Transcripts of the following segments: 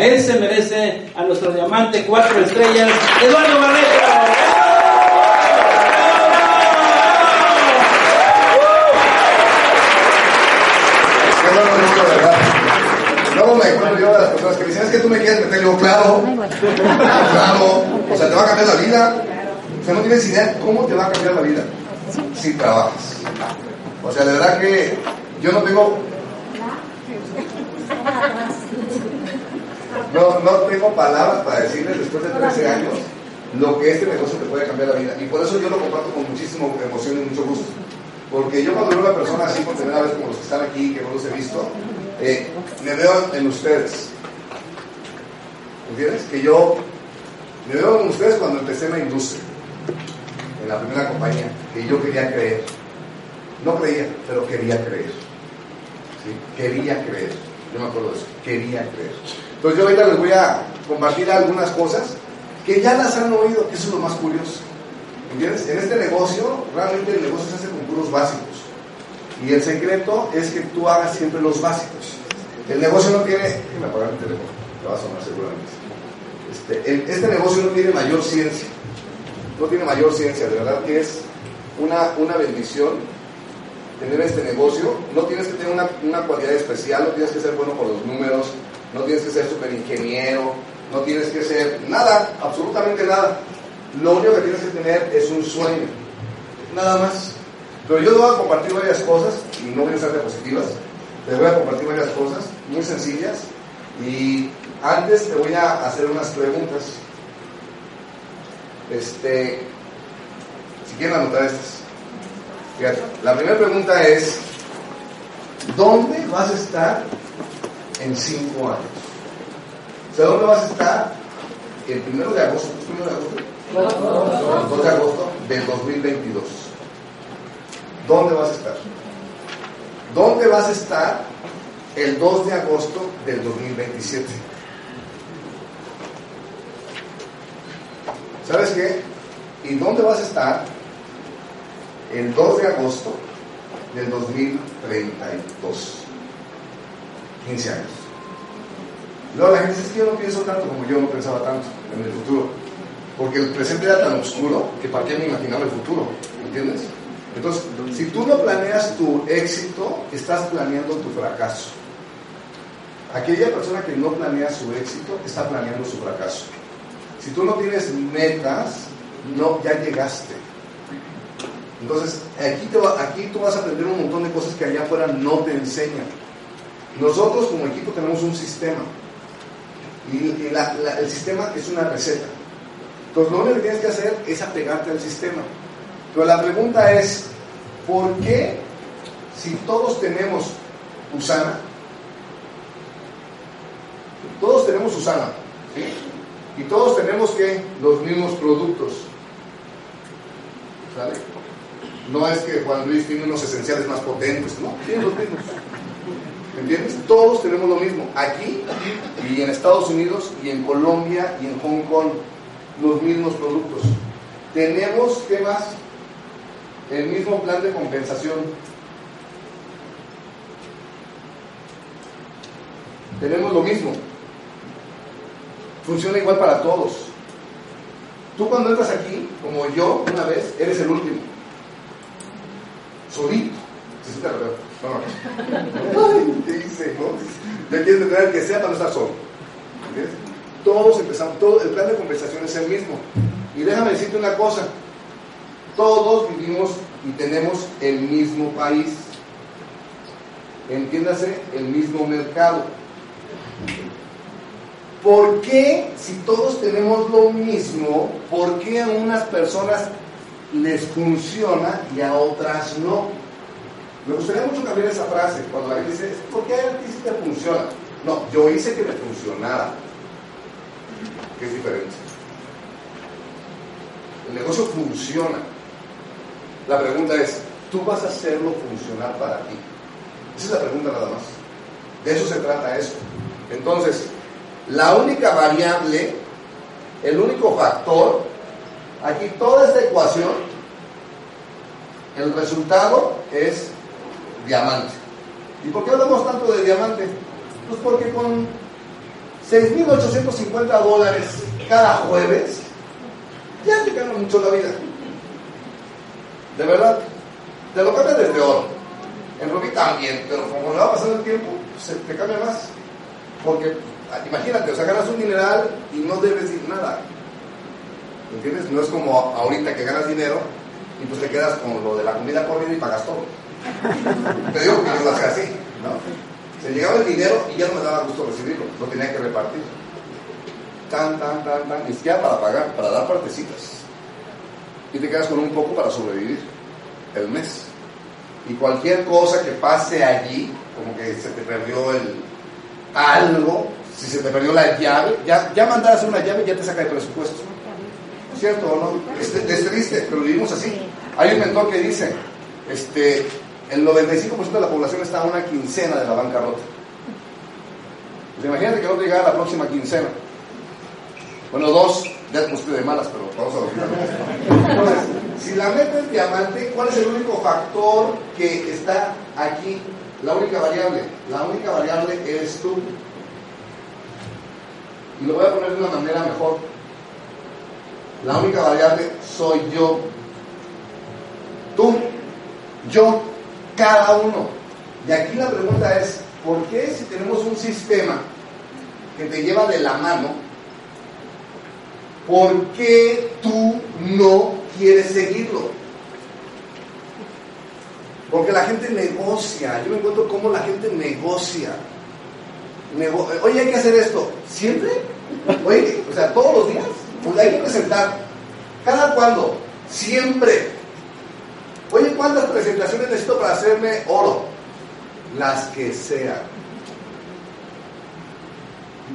él se merece, a nuestro diamante cuatro estrellas, Eduardo personas que me dicen, es que tú me quieres meter, yo, claro, claro, o sea, te va a cambiar la vida. O sea, no tienes idea cómo te va a cambiar la vida si trabajas. O sea, de verdad que yo no tengo No, no tengo palabras para decirles después de 13 años lo que este negocio te puede cambiar la vida. Y por eso yo lo comparto con muchísima emoción y mucho gusto. Porque yo cuando veo a una persona así por primera vez como los que están aquí, que no los he visto, eh, me veo en ustedes. ¿Entiendes? Que yo me veo en ustedes cuando empecé en la industria, en la primera compañía, que yo quería creer. No creía, pero quería creer. ¿Sí? Quería creer. Yo me acuerdo de eso. Quería creer. Entonces yo ahorita les voy a compartir algunas cosas que ya las han oído, que eso es lo más curioso. ¿Entiendes? En este negocio, realmente el negocio se hace con puros básicos. Y el secreto es que tú hagas siempre los básicos. El negocio no tiene... Déjame apagar el teléfono, te va a sonar seguramente. Este, este negocio no tiene mayor ciencia. No tiene mayor ciencia, de verdad que es una, una bendición tener este negocio. No tienes que tener una, una cualidad especial, no tienes que ser bueno con los números, no tienes que ser super ingeniero, no tienes que ser nada, absolutamente nada. Lo único que tienes que tener es un sueño, nada más. Pero yo te voy a compartir varias cosas, y no voy a ser diapositivas, te voy a compartir varias cosas muy sencillas, y antes te voy a hacer unas preguntas. Este, si quieren anotar estas. Fíjate, la primera pregunta es, ¿dónde vas a estar en cinco años? O sea, ¿dónde vas a estar el primero de agosto? ¿Es primero de agosto? El 2 de agosto del 2022. ¿Dónde vas a estar? ¿Dónde vas a estar el 2 de agosto del 2027? ¿Sabes qué? ¿Y dónde vas a estar el 2 de agosto del 2032? 15 años. Luego la gente dice, es que yo no pienso tanto como yo no pensaba tanto en el futuro. Porque el presente era tan oscuro que para qué me imaginaba el futuro. ¿Entiendes? Entonces, si tú no planeas tu éxito, estás planeando tu fracaso. Aquella persona que no planea su éxito está planeando su fracaso. Si tú no tienes metas, no, ya llegaste. Entonces, aquí, te va- aquí tú vas a aprender un montón de cosas que allá afuera no te enseñan. Nosotros como equipo tenemos un sistema. Y, el sistema es una receta. Entonces, lo único que tienes que hacer es apegarte al sistema. Pero la pregunta es, ¿por qué si todos tenemos Usana, todos tenemos Usana, y todos tenemos que los mismos productos, ¿sale? No es que Juan Luis tiene unos esenciales más potentes, no, tiene los mismos. ¿Entiendes? Todos tenemos lo mismo. Aquí y en Estados Unidos y en Colombia y en Hong Kong, los mismos productos. Tenemos, ¿qué más? El mismo plan de compensación. Tenemos lo mismo. Funciona igual para todos. Tú cuando entras aquí, como yo una vez, eres el último. Solito. Sí, sí te no. Ay, ¿qué hice? ¿No? Quieres tener que sea para no estar solo. Todos empezamos, todo, el plan de compensación es el mismo. Y déjame decirte una cosa, todos vivimos y tenemos el mismo país. Entiéndase, el mismo mercado. ¿Por qué si todos tenemos lo mismo, por qué a unas personas les funciona y a otras no? Me gustaría mucho cambiar esa frase cuando la gente dice, ¿por qué a ti sí te funciona? No, yo hice que me funcionara, que es diferente. El negocio funciona. La pregunta es, ¿tú vas a hacerlo funcionar para ti? Esa es la pregunta nada más. De eso se trata esto. Entonces, la única variable, el único factor, aquí toda esta ecuación, el resultado es diamante. ¿Y por qué hablamos tanto de diamante? Pues porque con 6.850 dólares cada jueves, ya te cambia mucho la vida. De verdad, te lo cambia desde oro. En Rubí también, pero como le va pasando el tiempo, se te cambia más. Porque, imagínate, o sea, ganas un mineral y no debes decir nada. ¿Entiendes? No es como ahorita que ganas dinero y pues te quedas con lo de la comida corrida y pagas todo. Te digo que yo lo hacía así, ¿no? Se llegaba el dinero y ya no me daba gusto recibirlo, lo tenía que repartir. Tan, tan, tan, tan, ni siquiera para pagar, para dar partecitas. Y te quedas con un poco para sobrevivir el mes. Y cualquier cosa que pase allí, como que se te perdió el algo, si se te perdió la llave, ya, ya mandar a hacer una llave ya te saca el presupuesto. ¿Cierto o no? Es, es triste, pero vivimos así. Hay un mentor que dice, este, el 95% de la población está a una quincena de la bancarrota. Pues imagínate que no te llegara la próxima quincena. Bueno, dos, ya te pusiste de malas, pero vamos a ver. Entonces, si la meta es diamante, ¿cuál es el único factor que está aquí? La única variable. La única variable eres tú. Y lo voy a poner de una manera mejor. La única variable soy yo. Tú, yo, cada uno. Y aquí la pregunta es, ¿por qué si tenemos un sistema que te lleva de la mano, ¿por qué tú no quieres seguirlo? Porque la gente negocia. Yo me encuentro cómo la gente negocia. Oye, hay que hacer esto. ¿Siempre? Oye, o sea, todos los días. Pues hay que presentar. ¿Cada cuándo? Siempre. Oye, ¿cuántas presentaciones necesito para hacerme oro? Las que sean.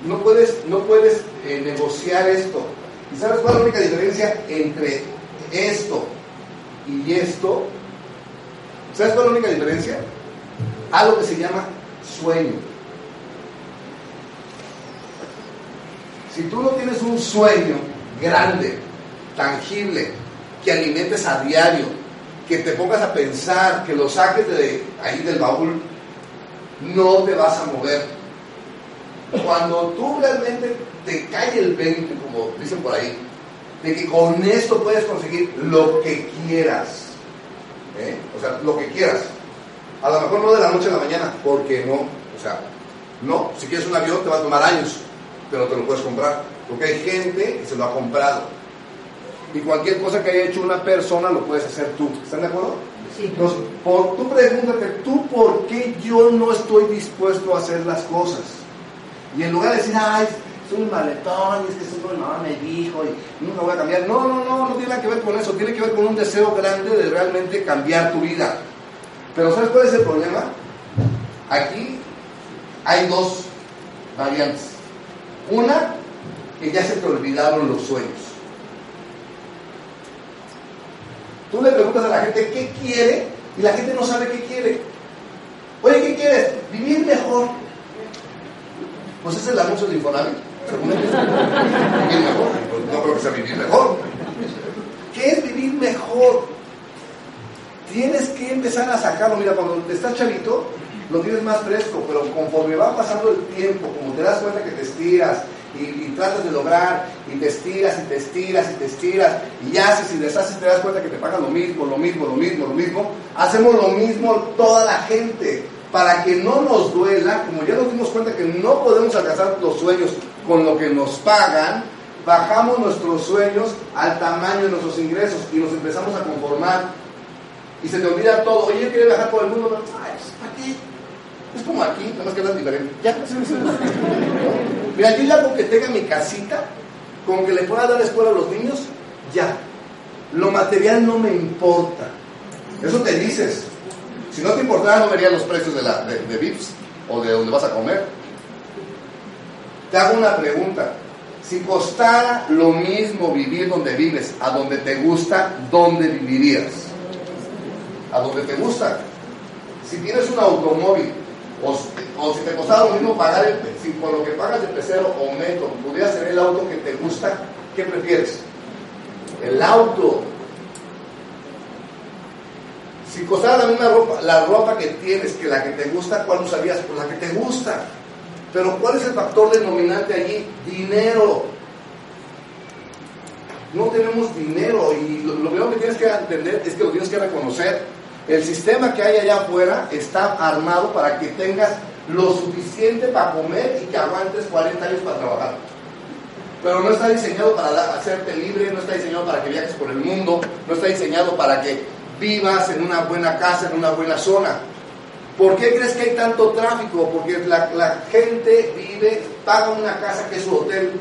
No puedes, no puedes eh, negociar esto. ¿Y sabes cuál es la única diferencia entre esto y esto? ¿Sabes cuál es la única diferencia? Algo que se llama sueño. Si tú no tienes un sueño grande, tangible, que alimentes a diario, que te pongas a pensar, que lo saques de ahí del baúl, no te vas a mover. Cuando tú realmente te cae el 20, como dicen por ahí, de que con esto puedes conseguir lo que quieras, ¿eh? o sea, lo que quieras. A lo mejor no de la noche a la mañana, porque no, o sea, no, si quieres un avión te va a tomar años, pero te lo puedes comprar, porque hay gente que se lo ha comprado. Y cualquier cosa que haya hecho una persona lo puedes hacer tú. ¿Están de acuerdo? Sí. Entonces, por, tú pregúntate, ¿tú por qué yo no estoy dispuesto a hacer las cosas? Y en lugar de decir, ay, soy un maletón, y es que mi mamá me dijo, y nunca voy a cambiar. No, no, no, no tiene nada que ver con eso. Tiene que ver con un deseo grande de realmente cambiar tu vida. Pero ¿sabes cuál es el problema? Aquí hay dos variantes. Una, que ya se te olvidaron los sueños. Tú le preguntas a la gente qué quiere y la gente no sabe qué quiere. Oye, ¿qué quieres? Vivir mejor. Pues ese es el anuncio de Infonavit, ellos. Vivir mejor. No creo que sea vivir mejor. ¿Qué es vivir mejor? Tienes que empezar a sacarlo. Mira, cuando estás chavito, lo tienes más fresco, pero conforme va pasando el tiempo, como te das cuenta que te estiras, y, tratas de lograr y te estiras y te estiras y te estiras y haces y deshaces, te das cuenta que te pagan lo mismo, lo mismo, lo mismo, lo mismo. Hacemos lo mismo toda la gente para que no nos duela, como ya nos dimos cuenta que no podemos alcanzar los sueños con lo que nos pagan, bajamos nuestros sueños al tamaño de nuestros ingresos y nos empezamos a conformar. Y se te olvida todo. Oye, quiere viajar por el mundo. Ay, pues, ¿para qué? Es como aquí, nada más que hablan diferente. Ya, Mira, yo con que tenga mi casita, con que le pueda dar escuela a los niños, ya. Lo material no me importa. Eso te dices. Si no te importara, no verías los precios de, la, de, de VIPs o de donde vas a comer. Te hago una pregunta. Si costara lo mismo vivir donde vives, a donde te gusta, ¿dónde vivirías? A donde te gusta. Si tienes un automóvil, o, si te costara lo mismo pagar, el, si por lo que pagas de pecero o metro, pudieras tener el auto que te gusta, ¿qué prefieres? El auto. Si costara la misma ropa, la ropa que tienes que la que te gusta, ¿cuál usarías? Pues la que te gusta. Pero ¿cuál es el factor denominante allí? Dinero. No tenemos dinero y lo, primero que tienes que entender es que lo tienes que reconocer. El sistema que hay allá afuera está armado para que tengas lo suficiente para comer y que aguantes 40 años para trabajar. Pero no está diseñado para hacerte libre, no está diseñado para que viajes por el mundo, no está diseñado para que vivas en una buena casa, en una buena zona. ¿Por qué crees que hay tanto tráfico? Porque la, gente vive, paga una casa que es su hotel,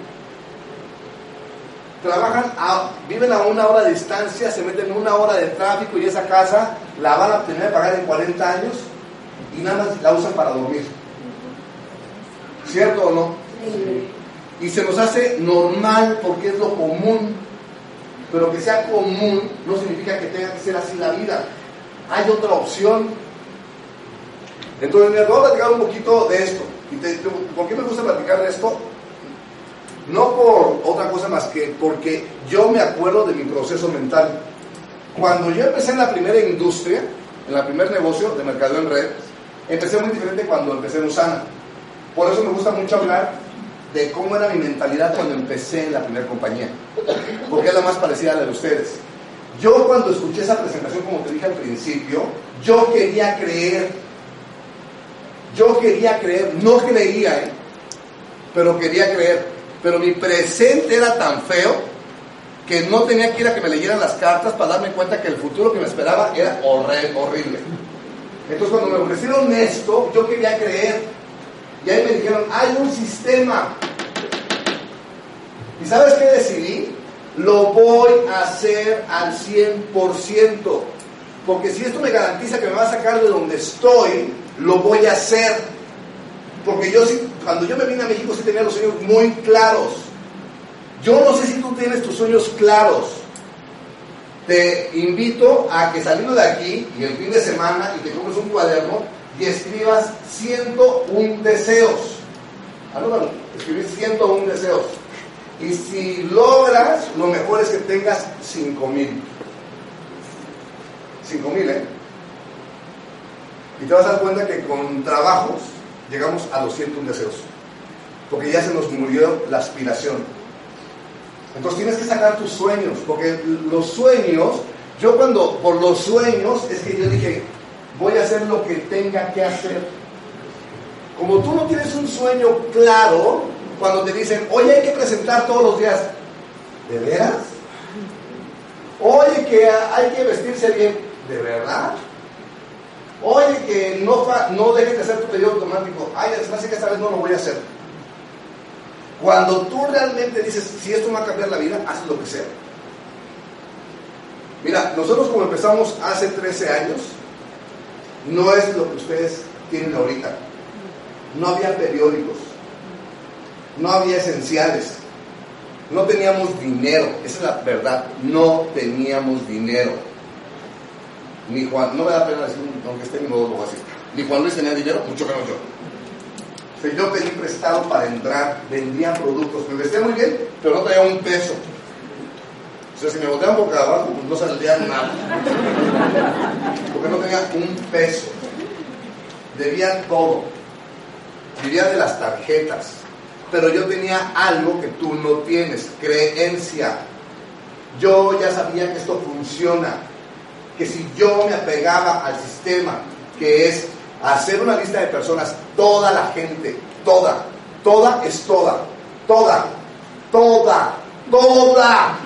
trabajan, viven a una hora de distancia, se meten una hora de tráfico y esa casa la van a tener que pagar en 40 años y nada más la usan para dormir. ¿Cierto o no? Y se nos hace normal porque es lo común, pero que sea común no significa que tenga que ser así la vida. Hay otra opción entonces, me voy a platicar un poquito de esto. ¿Y ¿Por qué me gusta platicar de esto? No por otra cosa más que porque yo me acuerdo de mi proceso mental. Cuando yo empecé en la primera industria, en el primer negocio de mercado en red, empecé muy diferente cuando empecé en Usana. Por eso me gusta mucho hablar de cómo era mi mentalidad cuando empecé en la primera compañía, porque es la más parecida a la de ustedes. Yo cuando escuché esa presentación, como te dije al principio, yo quería creer yo quería creer, no creía, ¿eh? pero quería creer. Pero mi presente era tan feo que no tenía que ir a que me leyeran las cartas para darme cuenta que el futuro que me esperaba era horrible. Entonces cuando me ofrecieron esto, yo quería creer. Y ahí me dijeron, hay un sistema. ¿Y sabes qué decidí? Lo voy a hacer al 100%. Porque si esto me garantiza que me va a sacar de donde estoy, lo voy a hacer. Porque yo sí, cuando yo me vine a México sí tenía los sueños muy claros. Yo no sé si tú tienes tus sueños claros. Te invito a que saliendo de aquí y el fin de semana y te compres un cuaderno y escribas 101 deseos. Anótalo, escribir 101 deseos. Y si logras, lo mejor es que tengas 5000. 5000, ¿eh? Y te vas a dar cuenta que con trabajos llegamos a los 101 deseos. Porque ya se nos murió la aspiración. Entonces tienes que sacar tus sueños. Porque los sueños, yo cuando por los sueños es que yo dije, voy a hacer lo que tenga que hacer. Como tú no tienes un sueño claro, cuando te dicen, oye, hay que presentar todos los días, ¿de veras? Oye, que hay que vestirse bien, ¿de verdad? Oye, que no, no dejes de hacer tu pedido automático. Ay, es que esta vez no lo voy a hacer. Cuando tú realmente dices, si esto me va a cambiar la vida, haz lo que sea. Mira, nosotros como empezamos hace 13 años, no es lo que ustedes tienen ahorita. No había periódicos, no había esenciales, no teníamos dinero, esa es la verdad, no teníamos dinero ni Juan, no me da pena decir, aunque esté en modo algo así, ni Juan Luis tenía dinero, mucho menos yo. Yo pedí prestado para entrar, vendía productos, me vestía muy bien, pero no traía un peso. O sea, si me boteaban boca abajo, pues no saldría nada. Porque no tenía un peso. Debía todo. Vivía de las tarjetas. Pero yo tenía algo que tú no tienes, creencia. Yo ya sabía que esto funciona que si yo me apegaba al sistema, que es hacer una lista de personas, toda la gente, toda, toda es toda, toda, toda, toda,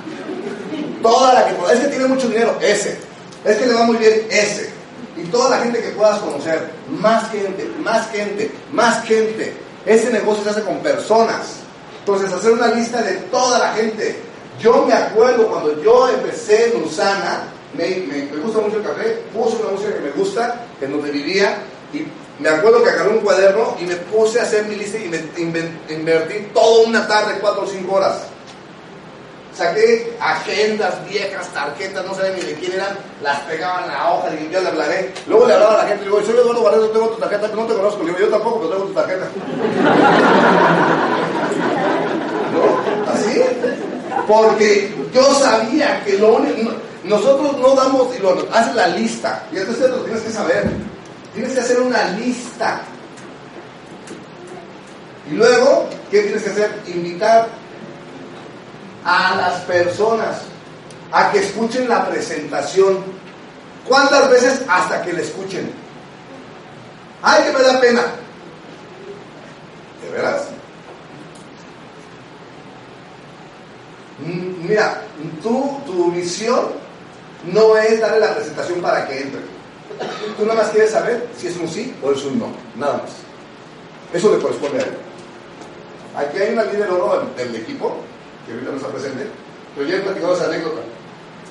toda la que es que tiene mucho dinero, ese, es que le va muy bien, ese, Y toda la gente que puedas conocer, más gente, más gente, más gente. Ese negocio se hace con personas. Entonces, hacer una lista de toda la gente. Yo me acuerdo cuando yo empecé en Usana, me, gusta mucho el café, puse una música que me gusta, en donde vivía, y me acuerdo que agarré un cuaderno y me puse a hacer mi lista y me invertí toda una tarde, cuatro o cinco horas saqué agendas viejas, tarjetas, no sé ni de quién eran, las pegaba en la hoja, y yo le hablaré. Luego le hablaba a la gente, le digo, soy Eduardo Barreto, tengo tu tarjeta, no te conozco. Le digo, yo tampoco, pero tengo tu tarjeta. ¿No? ¿Así? Porque yo sabía que lo único, nosotros no damos, y lo haces la lista, y entonces lo tienes que saber. Tienes que hacer una lista. Y luego, ¿qué tienes que hacer? Invitar a las personas a que escuchen la presentación. ¿Cuántas veces hasta que la escuchen? ¡Ay, que me da pena! ¿De veras? Mm, mira, tu, tu misión no es darle la presentación para que entre. Tú nada más quieres saber si es un sí o es un no. Nada más. Eso le corresponde a él. Aquí hay una líder oro del equipo que ahorita no está presente, pero ya he platicado esa anécdota.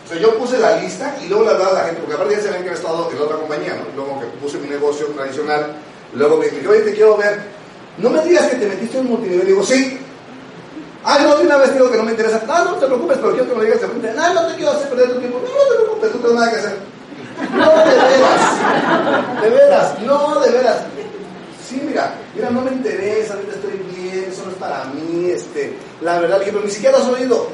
O sea, yo puse la lista y luego le hablaba a la gente, porque aparte ya se ven que he estado en otra compañía, ¿no? Luego que puse mi negocio tradicional, luego me dije, oye, te quiero ver. No me digas que te metiste en multinivel. Digo, sí. Ah, no, de una vez digo que no me interesa. No, no te preocupes, pero quiero que me digas de frente. No, no te quiero hacer perder tu tiempo. No, no te preocupes, no tienes nada que hacer. No, de veras. De veras, no, de veras. Sí, mira, mira, no me interesa, ahorita estoy bien, eso no es para mí, este, la verdad, dije, pero ni siquiera has oído.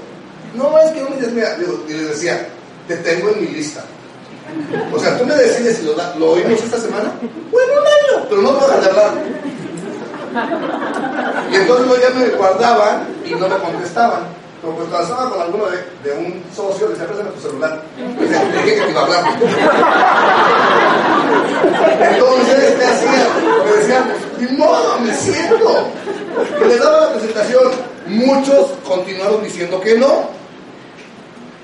No, es que no me dices, mira, y les decía, te tengo en mi lista. O sea, tú me decides si lo, lo oímos esta semana, bueno, un año, pero no a hablar. Y entonces yo ya me guardaban y no me contestaban. Pero pues cuando estaba con alguno de, un socio, le decía, préstame tu celular. Decía, dije que te iba a hablar. Entonces, ¿qué hacían? Me decían, ni modo, me siento. Y les daba la presentación. Muchos continuaron diciendo que no.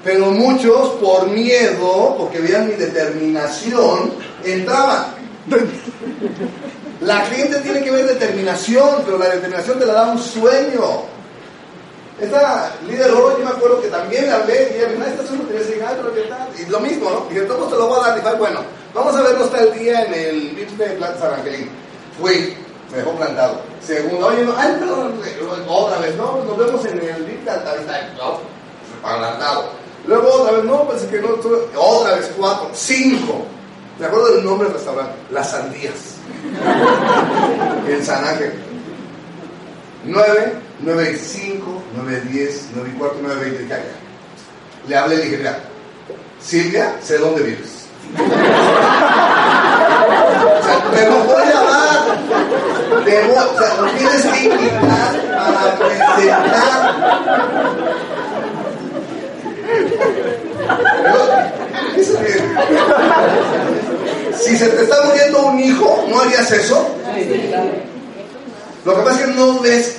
Pero muchos, por miedo, porque veían mi determinación, entraban. La gente tiene que ver determinación, pero la determinación te la da un sueño. Esta líder oro, yo me acuerdo que también le hablé y ella me dijo, esta es una y lo mismo, ¿no? Y entonces te lo voy a dar. Y bueno, vamos a vernos tal día en el VIP de Plata San Angelín. Fui, me dejó plantado. Segundo, oye, no, ay, perdón, otra vez, no, nos vemos en el VIP de Altavista. No, plantado. Luego otra vez, no, pues que no, otra vez, cuatro, cinco. Me acuerdo del nombre del restaurante, Las Sandías. en San Ángel. Nueve, nueve y cinco, nueve y diez, nueve y cuatro, nueve y veinte, ya, Le hablé y le dije, mira, Silvia, sé dónde vives. o sea, me lo voy a dar. Te voy, o sea, lo tienes que invitar para presentar. Si se te está muriendo un hijo, ¿no harías eso? Lo que pasa es que no ves,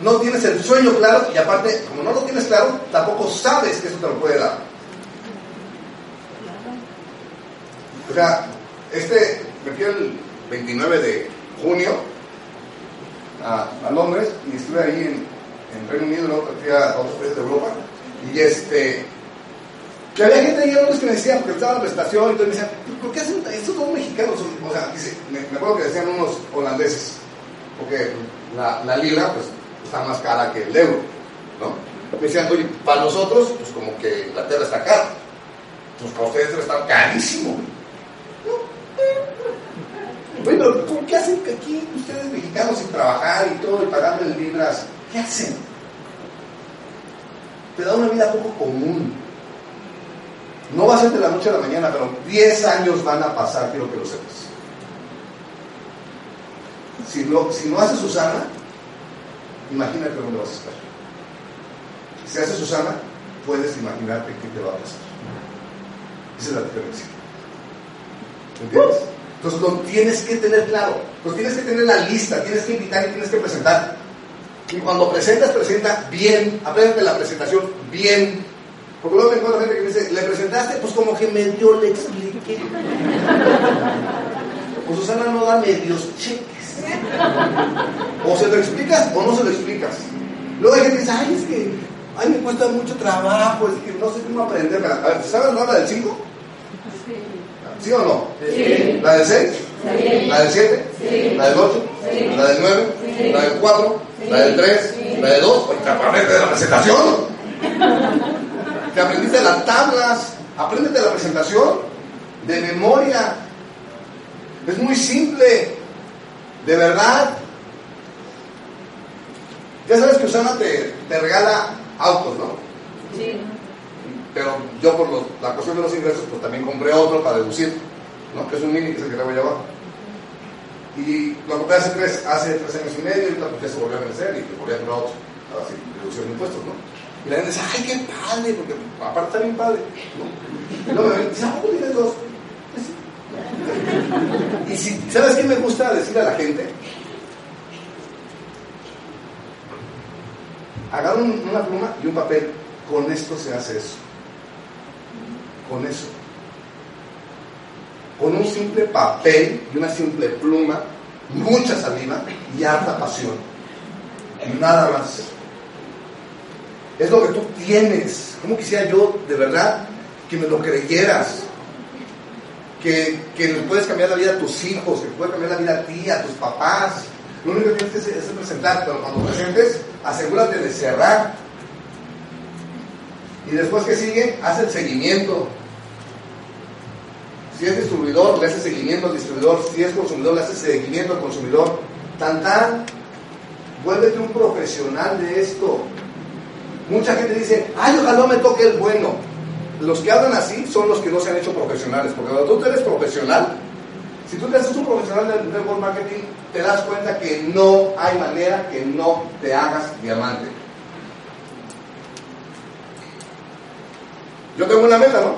no tienes el sueño claro y aparte, como no lo tienes claro, tampoco sabes que eso te lo puede dar. O sea, este, me fui el 29 de junio a, Londres y estuve ahí en, en Reino Unido, luego fui a otros países de Europa y este, que había gente ahí Londres que me decía, porque estaba en la prestación, y entonces me decían, ¿por qué hacen estos dos mexicanos? O sea, me, acuerdo que decían unos holandeses, porque la, la libra pues está más cara que el euro, ¿no? Me decían, oye, para nosotros, pues como que la tierra está cara, pues para ustedes debe estar carísimo. Bueno, ¿qué hacen aquí ustedes mexicanos sin trabajar y todo y pagando en libras? ¿Qué hacen? Te da una vida poco común. No va a ser de la noche a la mañana, pero 10 años van a pasar, quiero que lo sepas. Si, si no haces Susana, imagínate dónde vas a estar. Si haces Susana, puedes imaginarte qué te va a pasar. Esa es la diferencia. ¿Entiendes? Entonces lo tienes que tener claro. Pues tienes que tener la lista, tienes que invitar y tienes que presentar. Y cuando presentas, presenta bien. Aprende la presentación bien. Porque luego me encuentro gente que me dice, ¿le presentaste? Pues como que medio le expliqué. Pues Susana no da medios cheques. O se lo explicas o no se lo explicas. Luego hay gente que dice, ay, es que ay, me cuesta mucho trabajo, es que no sé cómo aprender. ¿sabes la del 5? ¿Sí o no? Sí. ¿La del 6? Sí. ¿La del 7? Sí. ¿La del 8? Sí. ¿La del 9? Sí. ¿La del 4? Sí. ¿La del 3? Sí. ¿La del 2? Pues de la presentación. Te aprendiste las tablas. Apréndete la presentación de memoria. Es muy simple. De verdad. Ya sabes que Usana te, te regala autos, ¿no? Sí. Pero yo por los- la cuestión de los ingresos, pues también compré otro para deducir, ¿no? Que es un mini, que es el que tengo allá abajo. Y lo compré hace tres, hace tres años y medio, y ahorita pues ya se volvió a vencer y te volví a comprar otro. Ahora sí, deducción de impuestos, ¿no? Y la gente dice, ay, qué padre, porque aparte está bien padre, ¿no? Y luego me dice, ah, tienes dos. Y si, ¿sabes qué me gusta decir a la gente? Agarra un- una pluma y un papel. Con esto se hace eso. Con eso. Con un simple papel y una simple pluma, mucha saliva y harta pasión. Nada más. Es lo que tú tienes. ¿Cómo quisiera yo, de verdad, que me lo creyeras? Que, que puedes cambiar la vida a tus hijos, que puedes cambiar la vida a ti, a tus papás. Lo único que tienes que es presentar, pero cuando presentes, asegúrate de cerrar. Y después que sigue, haz el seguimiento. Si es distribuidor, le haces seguimiento al distribuidor. Si es consumidor, le haces seguimiento al consumidor. Tan tan, vuélvete un profesional de esto. Mucha gente dice, ay, ojalá me toque el bueno. Los que hablan así son los que no se han hecho profesionales. Porque cuando tú eres profesional, si tú te haces un profesional del network marketing, te das cuenta que no hay manera que no te hagas diamante. Yo tengo una meta, ¿no?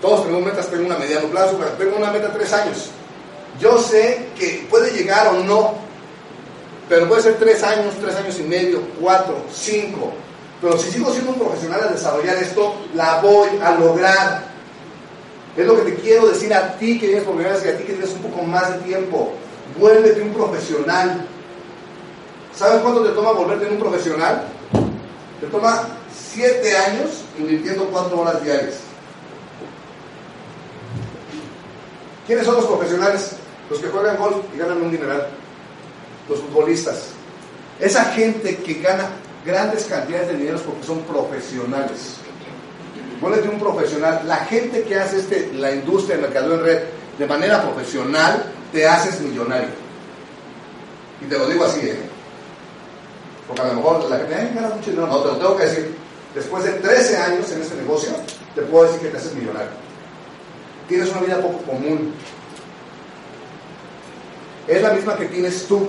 Todos tenemos metas, tengo una mediano plazo, pero tengo una meta tres años. Yo sé que puede llegar o no, pero puede ser tres años, tres años y medio, cuatro, cinco. Pero si sigo siendo un profesional al desarrollar esto, la voy a lograr. Es lo que te quiero decir a ti que tienes problemas y a ti que tienes un poco más de tiempo. Vuélvete un profesional. ¿Sabes cuánto te toma volverte un profesional? Te toma siete años invirtiendo cuatro horas diarias. ¿Quiénes son los profesionales? Los que juegan golf y ganan un dineral. Los futbolistas. Esa gente que gana grandes cantidades de dinero porque son profesionales. Vuélvete un profesional. La gente que hace este, la industria del mercado en red de manera profesional, te haces millonario. Y te lo digo así, ¿eh? Porque a lo mejor la gente, ay, mucho dinero. No, te lo tengo que decir. Después de 13 años en este negocio, te puedo decir que te haces millonario. Tienes una vida poco común. Es la misma que tienes tú.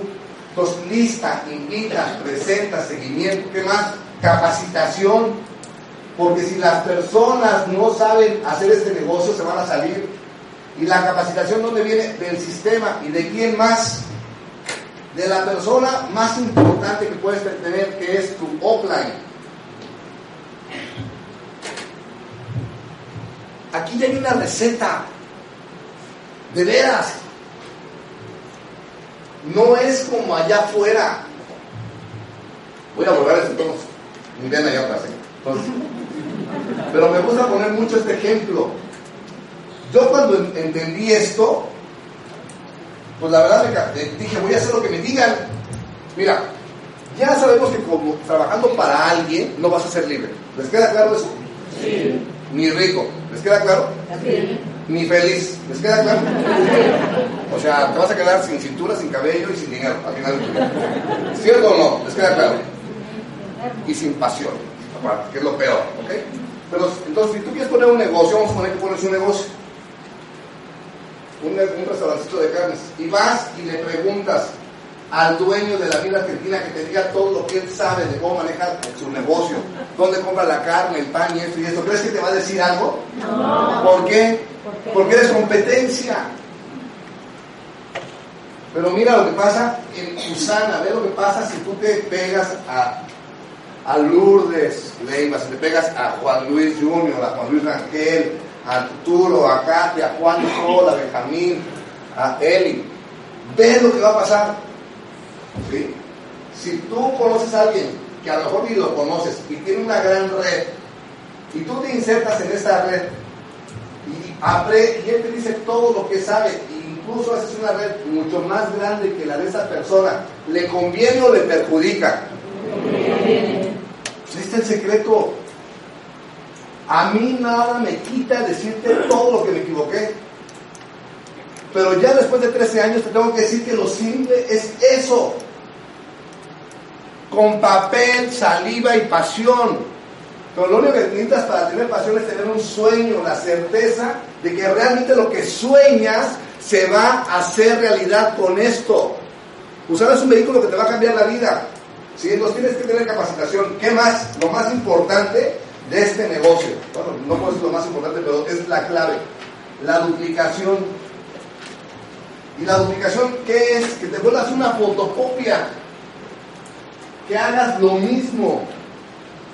Entonces, lista, invita, presenta, seguimiento, ¿qué más? Capacitación. Porque si las personas no saben hacer este negocio, se van a salir. Y la capacitación, ¿dónde viene? Del sistema. ¿Y de quién más? De la persona más importante que puedes tener, que es tu offline. Aquí ya hay una receta. De veras. No es como allá afuera. Voy a borrar esto todos. Ni ven allá atrás. ¿eh? Entonces, pero me gusta poner mucho este ejemplo. Yo cuando en- entendí esto, pues la verdad me dije, voy a hacer lo que me digan. Mira, ya sabemos que como trabajando para alguien no vas a ser libre. ¿Les queda claro eso? Sí. Ni rico. ¿Les queda claro? Sí. Ni feliz. ¿Les queda claro? O sea, te vas a quedar sin cintura, sin cabello y sin dinero al final del día. ¿Cierto o no? ¿Les queda claro? Y sin pasión, aparte, que es lo peor, ¿ok? Pero entonces, si tú quieres poner un negocio, vamos a poner que pones un negocio, un, un restaurancito de carnes, y vas y le preguntas al dueño de la vida argentina que te diga todo lo que él sabe de cómo manejar su negocio, dónde compra la carne, el pan y esto y esto, ¿crees que te va a decir algo? No. ¿Por qué? ¿Por qué? Porque eres competencia. Pero mira lo que pasa en Usana, ve lo que pasa si tú te pegas a a Lourdes Leiva, si te pegas a Juan Luis Junior, a Juan Luis Rangel, a Arturo, a Katia, a Juan Sol, a Benjamín, a Eli, ve lo que va a pasar. ¿Sí? Si tú conoces a alguien que a lo mejor ni lo conoces y tiene una gran red, y tú te insertas en esa red, y, aprende, y él te dice todo lo que sabe, e incluso haces una red mucho más grande que la de esa persona, ¿le conviene o le perjudica? Este es el secreto. A mí nada me quita decirte todo lo que me equivoqué. Pero ya después de 13 años te tengo que decir que lo simple es eso. Con papel, saliva y pasión. Pero lo único que necesitas para tener pasión es tener un sueño, la certeza de que realmente lo que sueñas se va a hacer realidad con esto. Usar es un vehículo que te va a cambiar la vida. ¿sí? Entonces tienes que tener capacitación. ¿Qué más? Lo más importante de este negocio. Bueno, no puedo decir lo más importante, pero es la clave. La duplicación. ¿Y la duplicación qué es? Que te vuelvas una fotocopia. Que hagas lo mismo.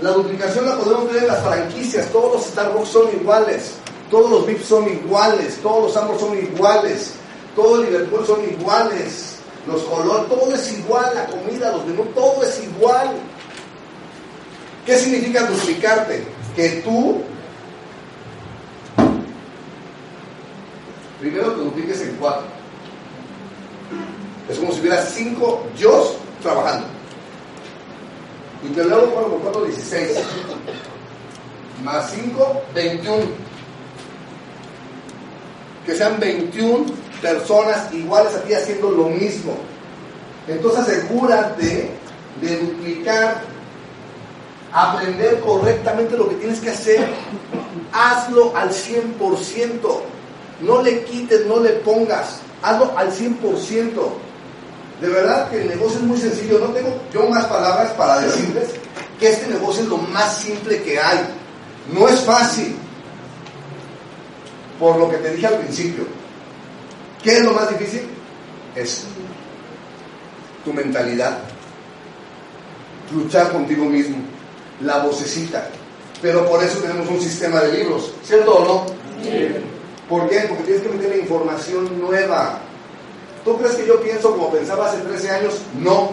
La duplicación la podemos ver en las franquicias. Todos los Starbucks son iguales. Todos los VIPs son iguales. Todos los Ambos son iguales. Todos los Liverpool son iguales. Los colores, todo es igual. La comida, los menús, todo es igual. ¿Qué significa duplicarte? Que tú primero te dupliques en cuatro. Es como si hubiera cinco yo trabajando. Y te lo hago por 4, 16. Más 5, 21. Que sean 21 personas iguales a ti haciendo lo mismo. Entonces asegúrate de duplicar, aprender correctamente lo que tienes que hacer. Hazlo al 100%. No le quites, no le pongas. Hazlo al 100%. De verdad que el negocio es muy sencillo. No tengo yo más palabras para decirles que este negocio es lo más simple que hay. No es fácil. Por lo que te dije al principio. ¿Qué es lo más difícil? Es tu mentalidad. Luchar contigo mismo. La vocecita. Pero por eso tenemos un sistema de libros. ¿Cierto o no? Sí. ¿Por qué? Porque tienes que meter información nueva. ¿Tú crees que yo pienso como pensaba hace 13 años? No.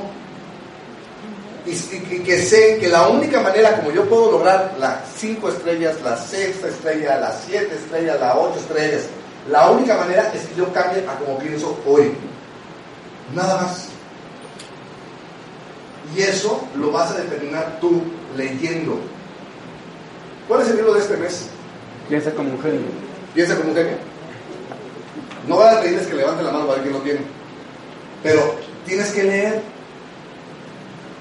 Y, y, que sé que la única manera como yo puedo lograr las 5 estrellas, la sexta estrella, las 7 estrellas, las 8 estrellas, la única manera es que yo cambie a como pienso hoy. Nada más. Y eso lo vas a determinar tú leyendo. ¿Cuál es el libro de este mes? Piensa como un genio. Piensa como un genio. No voy a pedirles que levanten la mano para ver quién lo tiene. Pero tienes que leer.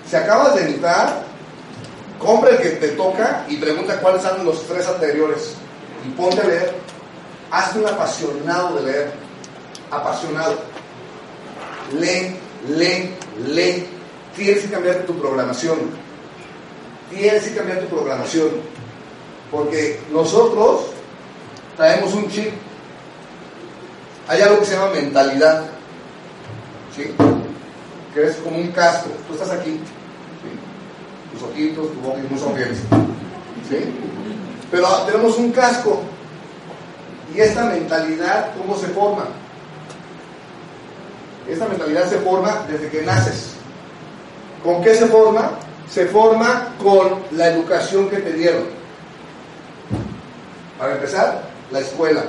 Si acabas de entrar, compra el que te toca y pregunta cuáles son los tres anteriores. Y ponte a leer. Hazte un apasionado de leer. Apasionado. Lee, lee, lee. Tienes que cambiar tu programación. Tienes que cambiar tu programación. Porque nosotros traemos un chip hay algo que se llama mentalidad, ¿sí? que es como un casco. Tú estás aquí, tus ojitos, tu boca muy sonrieres. ¿sí? Pero tenemos un casco. ¿Y esta mentalidad cómo se forma? Esta mentalidad se forma desde que naces. ¿Con qué se forma? Se forma con la educación que te dieron. Para empezar, la escuela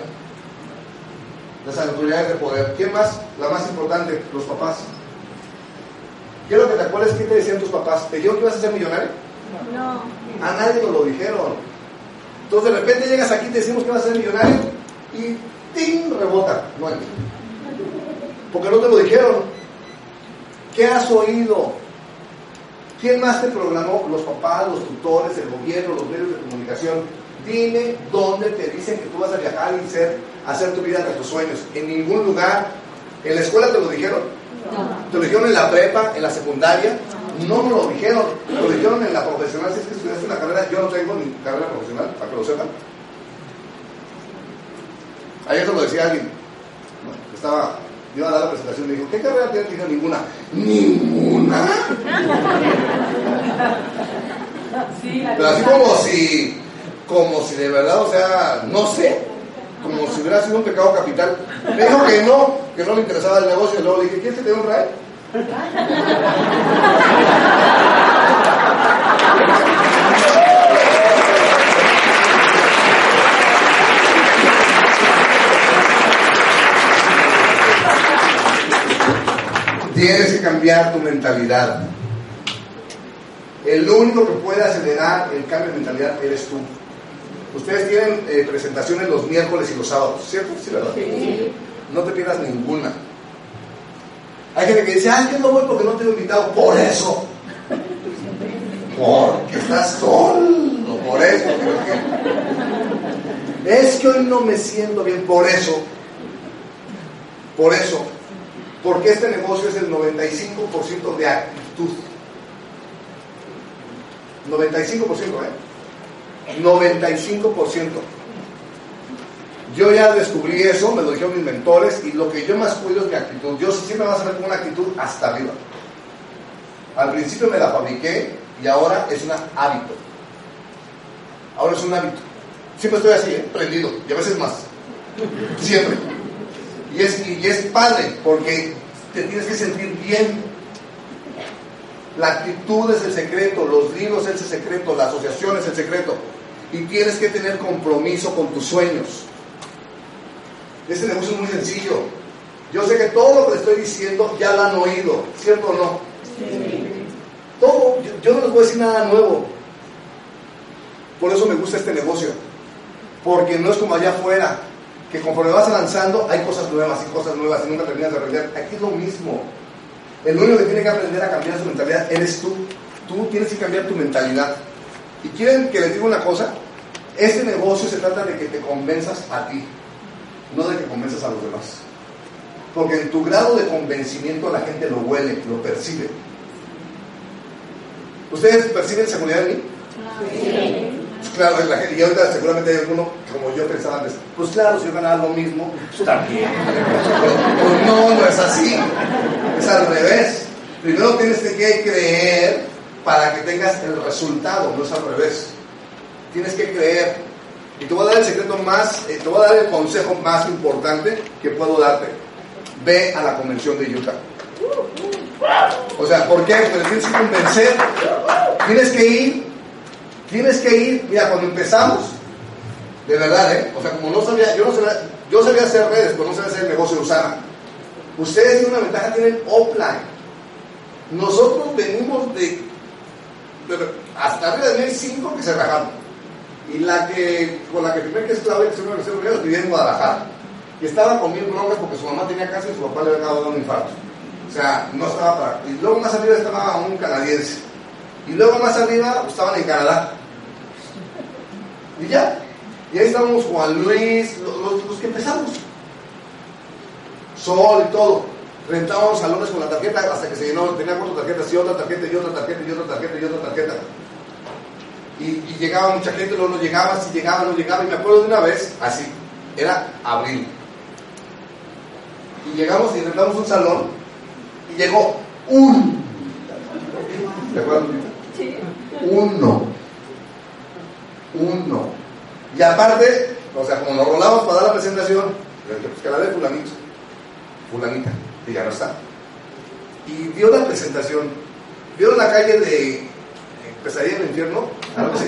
las autoridades de poder. ¿Quién más? La más importante, los papás. Quiero que te acuerdes qué te decían tus papás. ¿Te dijeron que ibas a ser millonario? No. A nadie nos lo dijeron. Entonces de repente llegas aquí y te decimos que vas a ser millonario y ¡ting! rebota. No hay. Porque no te lo dijeron. ¿Qué has oído? ¿Quién más te programó? Los papás, los tutores, el gobierno, los medios de comunicación. Dime dónde te dicen que tú vas a viajar y ser, hacer tu vida de tus sueños. En ningún lugar. ¿En la escuela te lo dijeron? No. ¿Te lo dijeron en la prepa, en la secundaria? No me lo dijeron. Lo dijeron en la profesional. Si es que estudiaste una carrera, yo no tengo ni carrera profesional, para que lo sepan. Ayer se lo decía alguien. Bueno, estaba, iba a dar la presentación y me dijo, ¿qué carrera tienes? Dijo, ninguna. ¿Ninguna? Sí, Pero así como si, como si de verdad, o sea, no sé, como si hubiera sido un pecado capital. Me dijo que no, que no le interesaba el negocio. Y luego le dije, ¿quieres que te ride? Tienes que cambiar tu mentalidad. El único que puede acelerar el cambio de mentalidad eres tú. Ustedes tienen eh, presentaciones los miércoles y los sábados, ¿cierto? Sí, ¿verdad? No te pierdas ninguna. Hay gente que dice, ah, que no voy porque no te he invitado. Por eso. Porque estás solo. Por eso. Es que hoy no me siento bien. Por eso. Por eso. Porque este negocio es el 95% de actitud. 95%, ¿eh? 95%. Yo ya descubrí eso, me lo dijeron mis mentores, y lo que yo más cuido es mi actitud. Yo siempre vas a ver con una actitud hasta arriba. Al principio me la fabriqué y ahora es un hábito. Ahora es un hábito. Siempre estoy así, ¿eh? prendido, y a veces más. Siempre. Y es, y es padre, porque te tienes que sentir bien. La actitud es el secreto, los libros es el secreto, la asociación es el secreto. Y tienes que tener compromiso con tus sueños. Este negocio es muy sencillo. Yo sé que todo lo que les estoy diciendo ya lo han oído, ¿cierto o no? Todo, yo, yo no les voy a decir nada nuevo. Por eso me gusta este negocio. Porque no es como allá afuera, que conforme vas avanzando hay cosas nuevas y cosas nuevas y nunca terminas de aprender. Aquí es lo mismo. El único que tiene que aprender a cambiar su mentalidad eres tú. Tú tienes que cambiar tu mentalidad. Y quieren que les diga una cosa, este negocio se trata de que te convenzas a ti, no de que convenzas a los demás. Porque en tu grado de convencimiento la gente lo huele, lo percibe. ¿Ustedes perciben seguridad en mí? Pues claro, la gente, y ahorita seguramente hay alguno, como yo pensaba antes, pues claro, si yo ganaba lo mismo, pues también. Pues no, no es así. Es al revés. Primero tienes que creer para que tengas el resultado, no es al revés. Tienes que creer. Y te voy a dar el secreto más, eh, te voy a dar el consejo más importante que puedo darte. Ve a la convención de Utah. O sea, ¿por qué? Porque tienes que convencer. Tienes que ir. Tienes que ir. Mira, cuando empezamos, de verdad, ¿eh? O sea, como no sabía, yo no sabía, yo sabía hacer redes, pero no sabía hacer el negocio de Usana. Ustedes tienen una ventaja, tienen offline. Nosotros venimos de, de hasta arriba de 5 que se rajaron. Y la que, con la que firmé que es Claudia, que es una universidad vivía en Guadalajara. Y estaba con mil broncas porque su mamá tenía cáncer y su papá le había dado un infarto. O sea, no estaba para. Y luego más arriba estaba un canadiense. Y luego más arriba estaban en Canadá. Y ya. Y ahí estábamos Juan Luis, los que empezamos. Sol y todo. Rentábamos salones con la tarjeta hasta que se llenó. Tenía cuatro tarjetas y otra tarjeta y otra tarjeta y otra tarjeta y otra tarjeta. Y, y llegaba mucha gente, luego no llegaba, si llegaba, no llegaba. Y me acuerdo de una vez, así, era abril. Y llegamos y rentamos un salón y llegó un. ¿De acuerdo? Uno. Uno. Y aparte, o sea, como nos rolamos para dar la presentación, pues que la de fulanito, fulanita, y ya no está. Y dio la presentación, vieron la calle de Pesadilla en el infierno, algo así.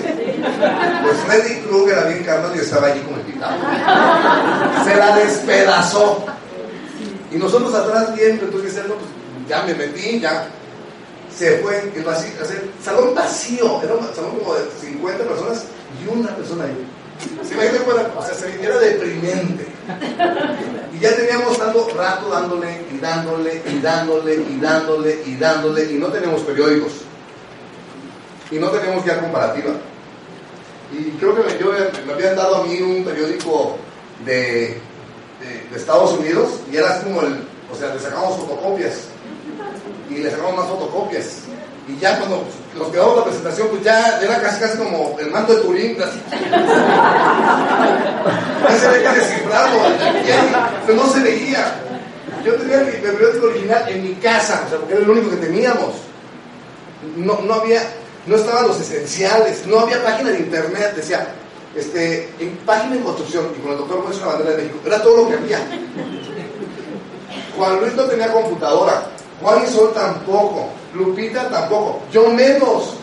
Pues Freddy Krueger había encarnado y estaba allí como invitado. Se la despedazó. Y nosotros atrás viendo, entonces pues, ya me metí, ya se fue el salón vacío, era un salón como de 50 personas y una persona ahí. ¿Se imagina o sea, se, era deprimente. Y ya teníamos tanto rato dándole y dándole y dándole y dándole y dándole y no teníamos periódicos. Y no teníamos guía comparativa. Y creo que me, yo, me habían dado a mí un periódico de, de Estados Unidos y era así como el, o sea, le sacamos fotocopias y le sacamos más fotocopias. Y ya cuando nos quedamos la presentación, pues ya era casi casi como el manto de Turín, así. ya se había que descifrarlo, pero no se veía. Yo tenía mi periódico original en mi casa, o sea, porque era el único que teníamos. No, no había, no estaban los esenciales, no había página de internet, decía, este, en página de construcción, y con el doctor Juez una bandera de México, era todo lo que había. Juan Luis no tenía computadora, Juan y Sol tampoco, Lupita tampoco, yo menos.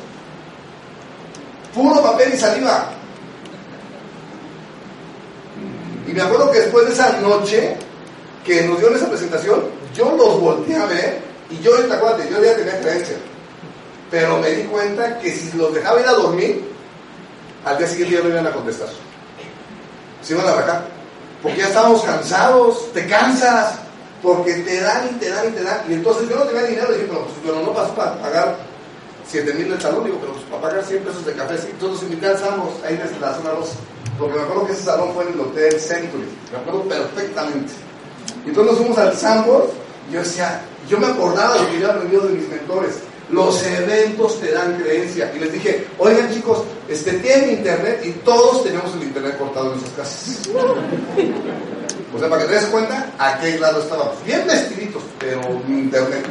Puro papel y saliva. Y me acuerdo que después de esa noche que nos dio esa presentación, yo los volteé a ver y yo, esta cuate, yo ya tenía creencia. Pero me di cuenta que si los dejaba ir a dormir, al día siguiente ya no iban a contestar. Se iban a rajar. Porque ya estábamos cansados, te cansas, porque te dan y te dan y te dan. Y entonces yo no tenía dinero, dije, pero pues, bueno, no paso para pagar 7 mil del salón, digo, pero pues, para pagar 100 pesos de café, sí. Entonces me cansamos ahí desde la zona 2. Porque me acuerdo que ese salón fue en el Hotel Century, me acuerdo perfectamente. Y entonces nos fuimos al Sambor, y yo decía, yo me acordaba de lo que yo había aprendido de mis mentores. Los eventos te dan creencia. Y les dije, oigan chicos, este, tienen internet y todos tenemos el internet cortado en nuestras casas. O sea, para que te des cuenta, a aquel lado estábamos. Bien vestiditos, pero internet.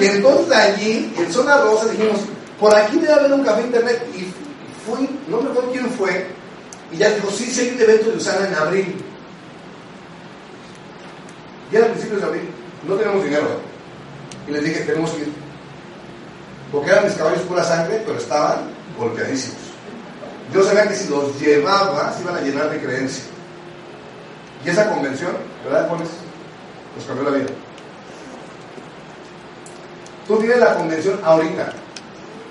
Y entonces allí, en Zona Rosa, dijimos, por aquí debe haber un café internet. Y fui, no me acuerdo quién fue, y ya dijo, sí, sí hay un evento de Usana en abril. Y era a principios de abril, no tenemos dinero. Y les dije, tenemos que ir. Porque eran mis caballos pura sangre, pero estaban golpeadísimos. Yo sabía que si los llevaba, se iban a llenar de creencia. Y esa convención, ¿verdad, Juanes? Nos cambió la vida. Tú tienes la convención ahorita.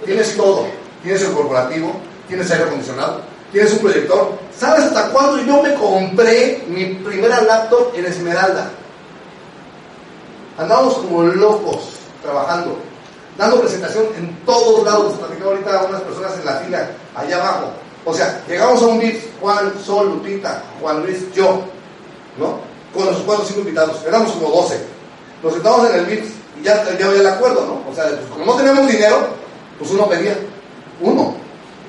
Tienes todo. Tienes el corporativo, tienes aire acondicionado, tienes un proyector. ¿Sabes hasta cuándo yo me compré mi primera laptop en Esmeralda? Andábamos como locos trabajando, dando presentación en todos lados. Platicaba ahorita a unas personas en la fila, allá abajo. O sea, llegamos a un VIPS, Juan, Sol, Lupita, Juan Luis, yo, ¿no? Con los cuatro cinco invitados, éramos como 12. Nos sentamos en el VIPS y ya, ya había el acuerdo, ¿no? O sea, pues, como no teníamos dinero, pues uno pedía, uno.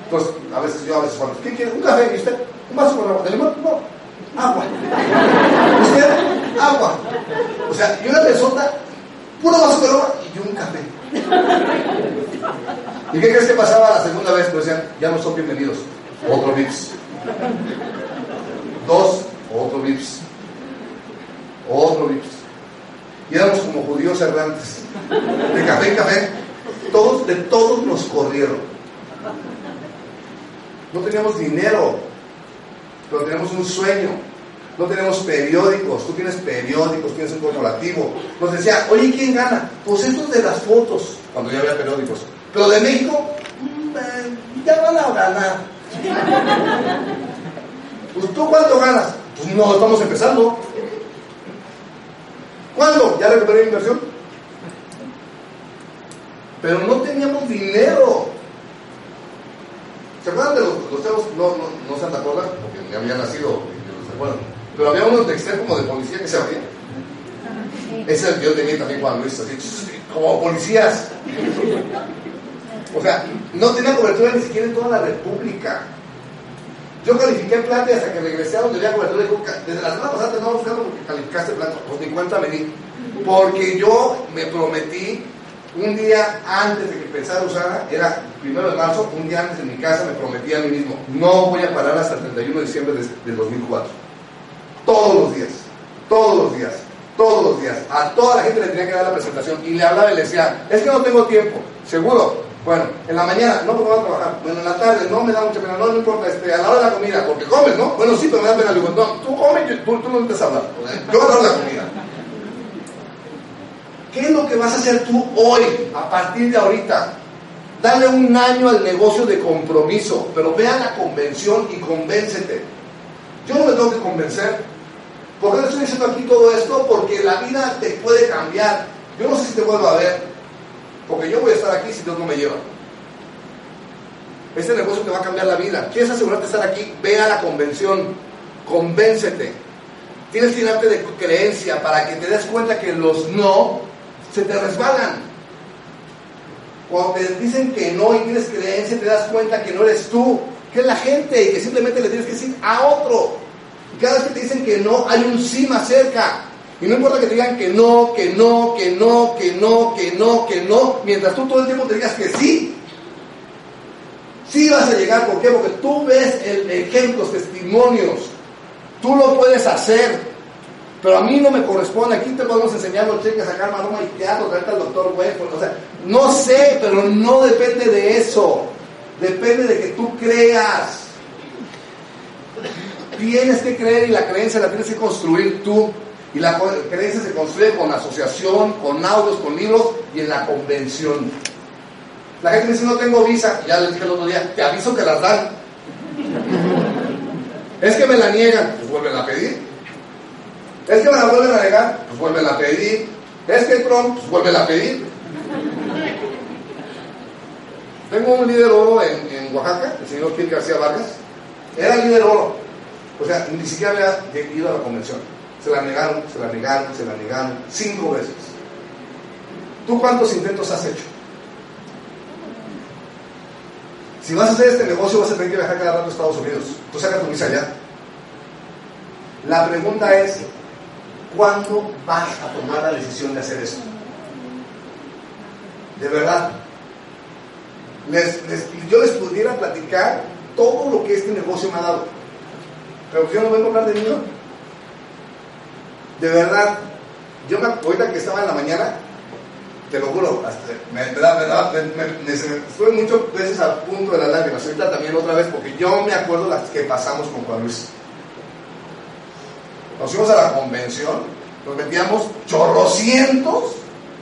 Entonces, a veces yo, a veces Juan, ¿qué quiere? ¿Un café? ¿Y usted? ¿Un vaso con agua? ¿De limón? No. Agua. ¿Usted? Agua. O sea, y una mesota, puro vaso de agua y un café. ¿Y qué crees que pasaba la segunda vez? Pues decían, ya no son bienvenidos. Otro VIPS. Dos, otro VIPS. Otro VIPS. Y éramos como judíos errantes. De café en café. Todos, de todos nos corrieron. No teníamos dinero, pero teníamos un sueño. No tenemos periódicos, tú tienes periódicos, tienes un corporativo. Nos decía, oye, ¿quién gana? Pues estos de las fotos, cuando ya había periódicos. Pero de México, mm, ya van a ganar. Pues tú cuánto ganas? Pues no, estamos empezando. ¿Cuándo? ¿Ya recuperé mi inversión? Pero no teníamos dinero. ¿Se acuerdan de los, los? No, no, no se acuerdan, porque ya había nacido, y se acuerdan. Pero había unos de extremo como de policía que se abrían. Ese es el que yo tenía también cuando Luis, así, como policías. O sea, no tenía cobertura ni siquiera en toda la República. Yo califiqué plata hasta que regresé a donde había cobertura, dijo, desde la semana pasada te estaba buscando porque calificaste plata. Pues ni cuenta me di. Porque yo me prometí un día antes de que empezara Usana, era primero de marzo, un día antes en mi casa me prometí a mí mismo, no voy a parar hasta el 31 de diciembre del 2004. Todos los días, todos los días, todos los días. A toda la gente le tenía que dar la presentación y le hablaba y le decía, es que no tengo tiempo, seguro. Bueno, en la mañana, no porque voy a trabajar. Bueno, en la tarde, no me da mucha pena, no, no importa, este, a la hora de la comida, porque comes, ¿no? Bueno, sí, pero me da pena. Le digo, no, tú comes, tú, tú no empiezas a hablar. Yo a la comida. ¿Qué es lo que vas a hacer tú hoy, a partir de ahorita? Dale un año al negocio de compromiso, pero ve a la convención y convéncete. Yo no me tengo que convencer. ¿Por qué le estoy diciendo aquí todo esto? Porque la vida te puede cambiar. Yo no sé si te vuelvo a ver, porque yo voy a estar aquí si Dios no me lleva. Este negocio te va a cambiar la vida. ¿Quieres asegurarte de estar aquí? Ve a la convención, convéncete. Tienes que llenarte de creencia para que te des cuenta que los no se te resbalan. Cuando te dicen que no y tienes creencia, te das cuenta que no eres tú, que es la gente y que simplemente le tienes que decir a otro. Y cada vez que te dicen que no, hay un sí más cerca. Y no importa que te digan que no, que no, que no, que no, que no, que no, mientras tú todo el tiempo te digas que sí. Sí vas a llegar, ¿por qué? Porque tú ves el ejemplos, testimonios. Tú lo puedes hacer. Pero a mí no me corresponde. Aquí te podemos enseñar los cheques, sacar maroma y teatro, traerte al doctor Westphal. O sea, no sé, pero no depende de eso. Depende de que tú creas. Tienes que creer y la creencia la tienes que construir tú. Y la creencia se construye con asociación, con audios, con libros y en la convención. La gente dice, no tengo visa. Ya les dije el otro día, te aviso que las dan. Es que me la niegan, pues vuelven a pedir. Es que me la vuelven a negar, pues vuelven a pedir. Es que Trump, pues vuelven a pedir. Tengo un líder oro en, en Oaxaca, el señor Gil García Vargas. Era líder oro. O sea, ni siquiera había ido a la convención. Se la negaron, se la negaron, se la negaron. Cinco veces. ¿Tú cuántos intentos has hecho? Si vas a hacer este negocio, vas a tener que viajar cada rato a Estados Unidos. Tú sacas tu visa allá. La pregunta es, ¿cuándo vas a tomar la decisión de hacer esto? De verdad. yo les pudiera platicar todo lo que este negocio me ha dado. Pero yo no vengo a hablar de mí. De verdad, yo me, ahorita que estaba en la mañana, te lo juro, me, me, estuve muchas veces al punto de las lágrimas, ahorita también otra vez, porque yo me acuerdo las que pasamos con Juan Luis. Nos fuimos a la convención, nos metíamos chorrocientos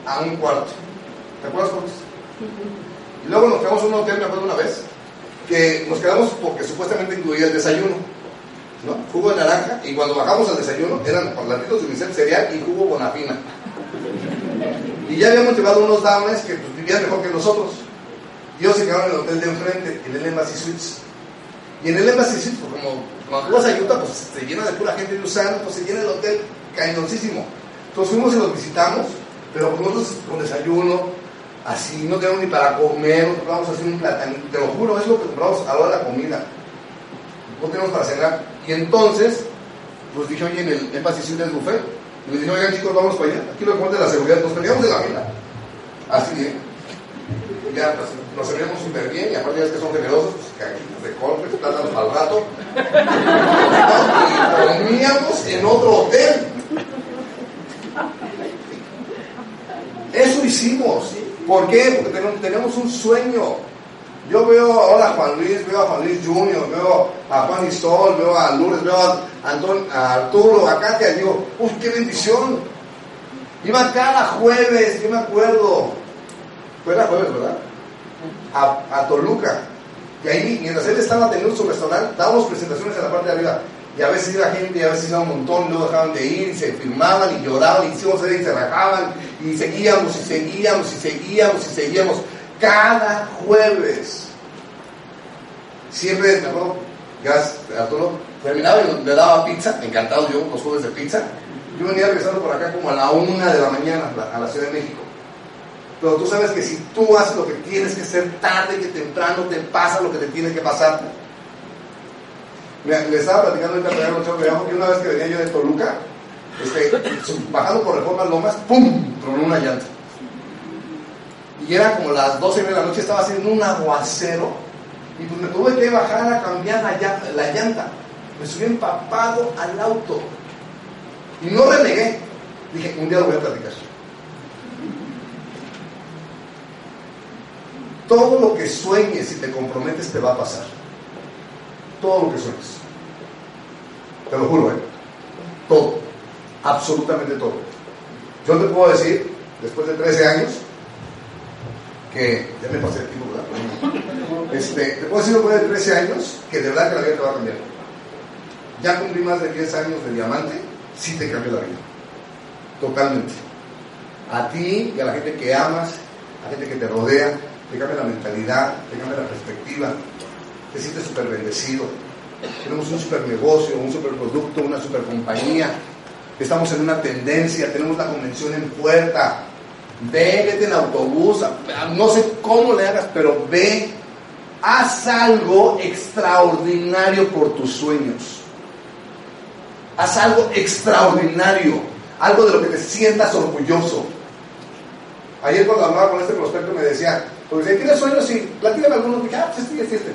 a un cuarto. ¿Te acuerdas, Juan Luis? Y luego nos quedamos en un hotel, me acuerdo una vez, que nos quedamos porque supuestamente incluía el desayuno. Jugo de naranja, y cuando bajamos al desayuno eran platitos de unicel cereal y jugo bonafina. Y ya habíamos llevado unos dames que pues, vivían mejor que nosotros. Y ellos se quedaron en el hotel de enfrente, en el Embassy Suites. Y en el Embassy Suites, pues, como cuando vas a Utah, pues se llena de pura gente de usando, pues se llena el hotel cañoncísimo. Entonces fuimos y los visitamos, pero pues, nosotros con desayuno, así, no tenemos ni para comer, nos compramos así un platanito, te lo juro, es lo que compramos a la hora de la comida. No tenemos para cenar. Y entonces, pues dije, oye, en el Embassy Suites buffet, y le dije, oigan chicos, vamos para allá. Aquí lo que de la seguridad, nos peleamos de la vida. Así bien. Ya pues, nos servíamos súper bien y aparte ya es que son generosos, pues caquitas de corte, plátanos al rato. y comíamos en otro hotel. Eso hicimos. ¿Por qué? Porque tenemos un sueño. Yo veo ahora a Juan Luis, veo a Juan Luis Junior, veo a Juan Isol, veo a Lourdes, veo a, Anton, a Arturo, a Katia, y digo, ¡uy, qué bendición! Iba cada jueves, yo me acuerdo, fue la jueves, ¿verdad? A, Toluca. Y ahí, mientras él estaba teniendo su restaurante, dábamos presentaciones en la parte de arriba. Y a veces iba gente, y a veces iba un montón, luego dejaban de ir, y se firmaban, y lloraban, y hicimos y se rajaban, y seguíamos, y seguíamos, y seguíamos, y seguíamos cada jueves. Siempre, me acuerdo, gracias Arturo, terminaba y le daba pizza, encantado yo, los jueves de pizza. Yo venía regresando por acá como a la una de la mañana a la Ciudad de México. Pero tú sabes que si tú haces lo que tienes que hacer tarde que temprano, te pasa lo que te tiene que pasar. le estaba platicando ahorita que una vez que venía yo de Toluca, este, bajando por Reforma Lomas, ¡pum! tronó una llanta y era como las 12 de la noche, estaba haciendo un aguacero y pues me tuve que bajar a cambiar la llanta, la llanta. Me subí empapado al auto y no renegué. Dije, un día lo voy a platicar. Todo lo que sueñes y te comprometes te va a pasar. Todo lo que sueñes. Te lo juro, ¿eh? Todo. Absolutamente todo. Yo te puedo decir, después de 13 años, que ya me pasé el tiempo, ¿verdad? Este, te puedo decir después de 13 años que de verdad que la vida te va a cambiar. Ya cumplí más de 10 años de diamante, sí te cambió la vida. Totalmente. A ti y a la gente que amas, a la gente que te rodea, te cambia la mentalidad, te cambia la perspectiva, te sientes súper bendecido. Tenemos un super negocio, un super producto, una super compañía. Estamos en una tendencia, tenemos la convención en puerta, Ve, vete en autobús, no sé cómo le hagas, pero ve, haz algo extraordinario por tus sueños. Haz algo extraordinario, algo de lo que te sientas orgulloso. Ayer cuando hablaba con este prospecto me decía, Porque si tienes sueños, sí, platícame algunos, dije, ah, pues este, este, este.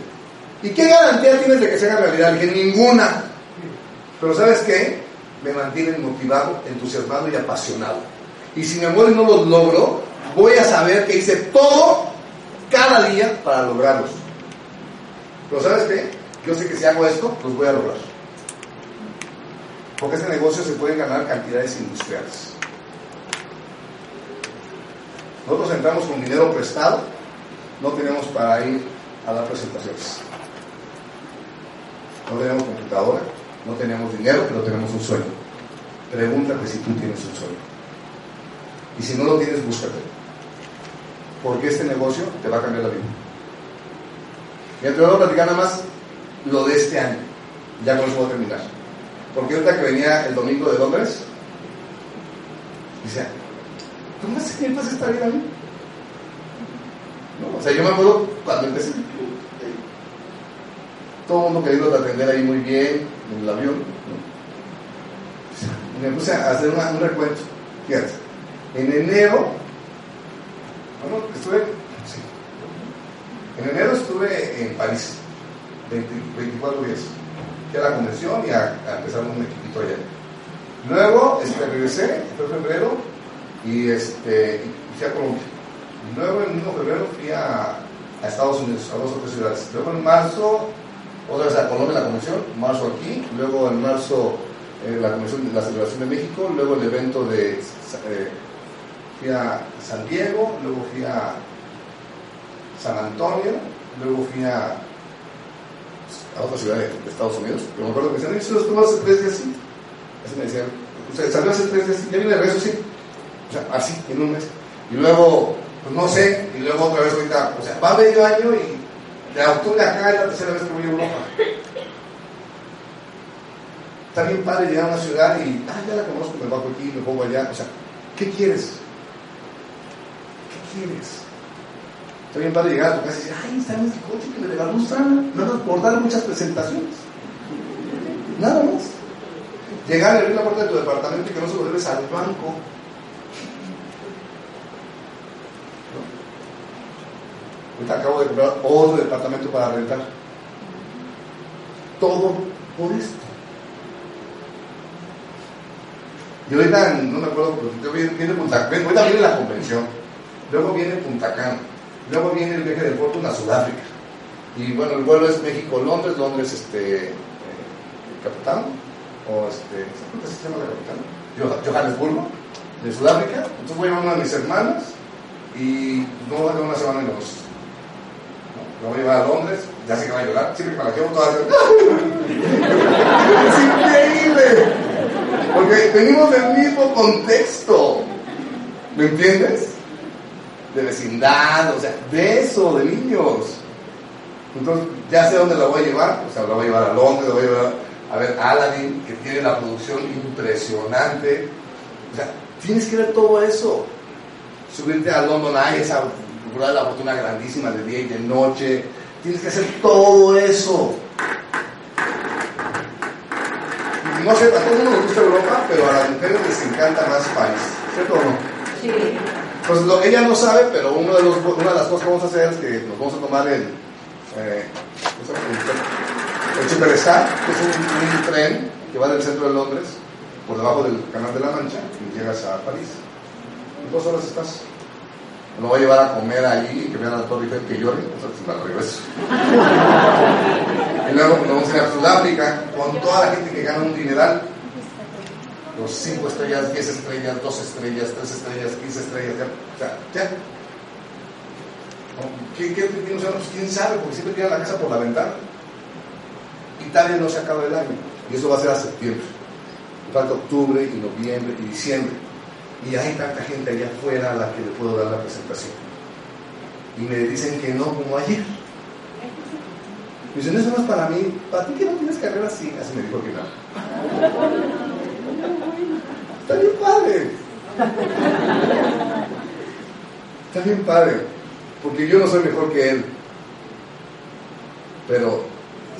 ¿Y qué garantía tienes de que se haga realidad? Dije, ninguna. Pero ¿sabes qué? Me mantienen motivado, entusiasmado y apasionado. Y si muero y no los logro, voy a saber que hice todo cada día para lograrlos. Pero ¿sabes qué? Yo sé que si hago esto, los voy a lograr. Porque este negocio se puede ganar cantidades industriales. Nosotros entramos con dinero prestado, no tenemos para ir a dar presentaciones. No tenemos computadora, no tenemos dinero, pero tenemos un sueño. Pregúntate si tú tienes un sueño. Y si no lo tienes, búscate. Porque este negocio te va a cambiar la vida. Mira, te voy a platicar nada más lo de este año. Ya con eso voy a terminar. Porque ahorita que venía el domingo de Londres, dice, ¿cómo se sientes esta vida a mí? ¿No? O sea, yo me acuerdo cuando empecé, todo el mundo queriendo atender ahí muy bien en el avión. ¿no? Me puse a hacer un recuento. Fíjate, en enero, bueno, estuve, sí, en enero estuve en París, 20, 24 días. Fui a la convención y a, a empezar un equipito allá. Luego este, regresé, fue febrero, y, este, fui a Colombia. Luego en el mismo febrero fui a, Estados Unidos, a dos o ciudades. Luego en marzo, otra vez a Colombia la convención, marzo aquí, luego en marzo eh, la convención, la celebración de México, luego el evento de, eh, fui a San Diego, luego fui a San Antonio, luego fui a, a otra ciudad de, Estados Unidos, pero me acuerdo que me decían, ¿eso estuvo hace tres días? Sí. Así me decían, ¿usted salió hace tres días? ¿Ya viene de regreso? Sí. O sea, así, en un mes. Y luego, pues no sé, y luego otra vez ahorita, o sea, va medio año y de octubre acá es la tercera vez que voy a Europa. Está bien padre llegar a una ciudad y, ah, ya la conozco, me bajo aquí, me pongo allá. O sea, ¿qué quieres? ¿Qué quieres? Está bien padre llegar a tu casa y decir, ay, está en este coche que me la gusta, nada por dar muchas presentaciones. Nada más. Llegar y abrir la puerta de tu departamento y que no se lo debes al banco. Ahorita acabo de comprar otro departamento para rentar. Todo por esto. Y ahorita, no me acuerdo, pero viene, viene ahorita viene la convención, luego viene Punta Cana, luego viene el viaje de Fortune a Sudáfrica. Y bueno, el vuelo es México-Londres, Londres, este, eh, Capitán, o este, ¿cómo se llama la capital? Johannesburgo, de Sudáfrica. Entonces voy a llevar una de mis hermanas y no voy a una semana en los lo voy a llevar a Londres, ya sé que va a llorar, siempre que me la llevo todas Es increíble, porque venimos del mismo contexto, ¿me entiendes? De vecindad, o sea, de eso, de niños. Entonces, ya sé dónde la voy a llevar, o sea, la voy a llevar a Londres, la voy a llevar a ver Aladdin, que tiene la producción impresionante. O sea, tienes que ver todo eso. Subirte a London Eye, esa la fortuna grandísima de día y de noche. Tienes que hacer todo eso. No sé, a todo el mundo gusta Europa, pero a las mujeres les encanta más París. ¿Cierto o no? Sí. Pues lo, ella no sabe, pero uno de los, una de las cosas que vamos a hacer es que nos vamos a tomar el, eh, el Superstar, que es un, tren que va del centro de Londres, por debajo del Canal de la Mancha, y llegas a París. En dos horas estás. Lo voy a llevar a comer allí y que vean a la Torre Eiffel que llore, entonces me regreso. y luego nos vamos a ir a Sudáfrica con toda la gente que gana un dineral. Los 5 estrellas, 10 estrellas, 2 estrellas, 3 estrellas, 15 estrellas, ya. O sea, ya. ¿Qué, qué, qué, o sea, pues, ¿Quién sabe? Porque siempre tiran la casa por la ventana. Italia no se acaba el año. Y eso va a ser a septiembre. Falta octubre y noviembre y diciembre. Y hay tanta gente allá afuera a la que le puedo dar la presentación. Y me dicen que no, como ayer. Me dicen, eso no es para mí. ¿Para ti que no tienes carrera así? Así me dijo que no. Está bien padre. Está bien padre. Porque yo no soy mejor que él. Pero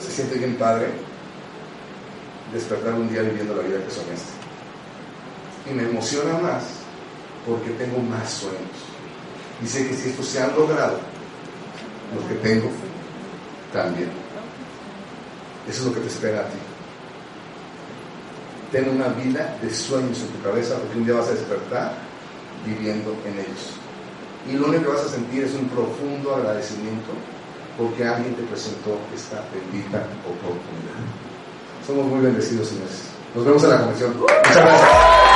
se siente bien padre despertar un día viviendo la vida que y me emociona más porque tengo más sueños. Y sé que si estos se han logrado, los que tengo también. Eso es lo que te espera a ti. Ten una vida de sueños en tu cabeza porque un día vas a despertar viviendo en ellos. Y lo único que vas a sentir es un profundo agradecimiento porque alguien te presentó esta bendita oportunidad. Somos muy bendecidos, señores. Nos vemos en la comisión. Muchas gracias.